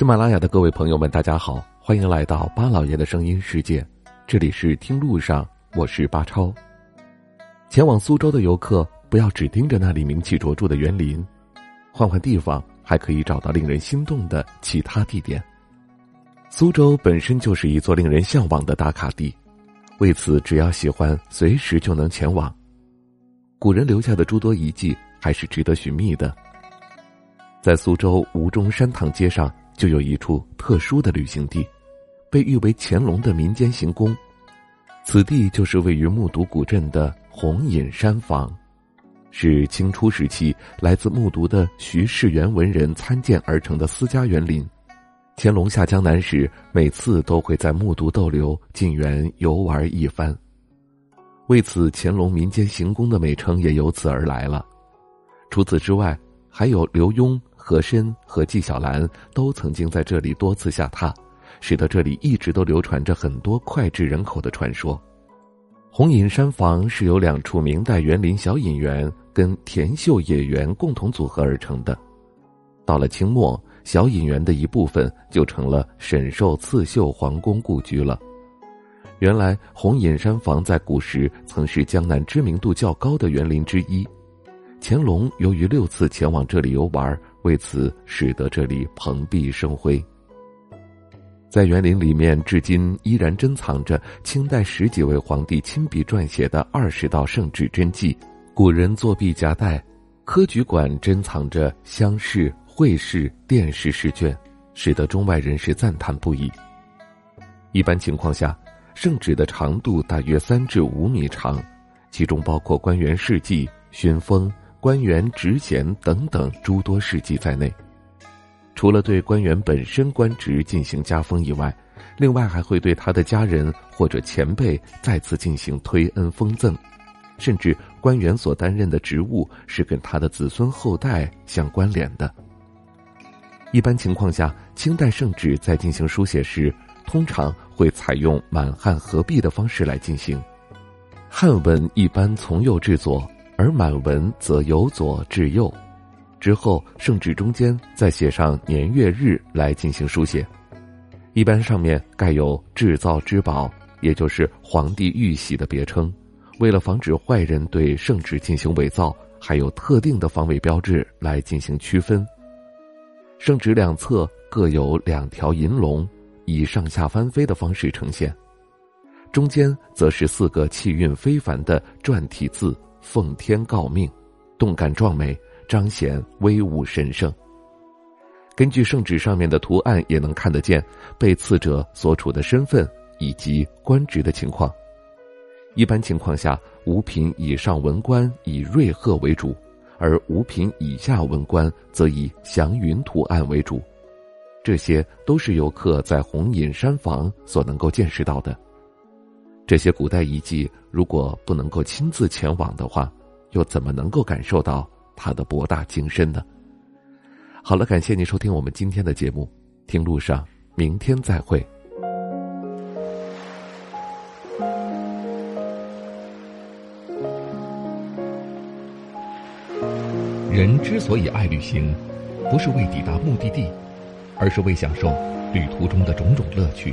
喜马拉雅的各位朋友们，大家好，欢迎来到巴老爷的声音世界。这里是听路上，我是巴超。前往苏州的游客，不要只盯着那里名气卓著的园林，换换地方，还可以找到令人心动的其他地点。苏州本身就是一座令人向往的打卡地，为此，只要喜欢，随时就能前往。古人留下的诸多遗迹，还是值得寻觅的。在苏州吴中山塘街上。就有一处特殊的旅行地，被誉为乾隆的民间行宫。此地就是位于木渎古镇的红隐山房，是清初时期来自木渎的徐世元文人参建而成的私家园林。乾隆下江南时，每次都会在木渎逗留，进园游玩一番。为此，乾隆民间行宫的美称也由此而来了。除此之外，还有刘墉。和珅和纪晓岚都曾经在这里多次下榻，使得这里一直都流传着很多脍炙人口的传说。红隐山房是由两处明代园林小隐园跟田秀野园共同组合而成的。到了清末，小隐园的一部分就成了沈寿刺绣皇宫故居了。原来红隐山房在古时曾是江南知名度较高的园林之一。乾隆由于六次前往这里游玩。为此，使得这里蓬荜生辉。在园林里面，至今依然珍藏着清代十几位皇帝亲笔撰写的二十道圣旨真迹，古人作弊夹带。科举馆珍藏着乡试、会试、殿试试卷，使得中外人士赞叹不已。一般情况下，圣旨的长度大约三至五米长，其中包括官员事迹、勋封。官员职衔等等诸多事迹在内，除了对官员本身官职进行加封以外，另外还会对他的家人或者前辈再次进行推恩封赠，甚至官员所担任的职务是跟他的子孙后代相关联的。一般情况下，清代圣旨在进行书写时，通常会采用满汉合璧的方式来进行，汉文一般从右至左。而满文则由左至右，之后圣旨中间再写上年月日来进行书写，一般上面盖有制造之宝，也就是皇帝玉玺的别称。为了防止坏人对圣旨进行伪造，还有特定的防伪标志来进行区分。圣旨两侧各有两条银龙，以上下翻飞的方式呈现，中间则是四个气韵非凡的篆体字。奉天诰命，动感壮美，彰显威武神圣。根据圣旨上面的图案，也能看得见被赐者所处的身份以及官职的情况。一般情况下，五品以上文官以瑞鹤为主，而五品以下文官则以祥云图案为主。这些都是游客在红隐山房所能够见识到的。这些古代遗迹，如果不能够亲自前往的话，又怎么能够感受到它的博大精深呢？好了，感谢您收听我们今天的节目，听路上，明天再会。人之所以爱旅行，不是为抵达目的地，而是为享受旅途中的种种乐趣。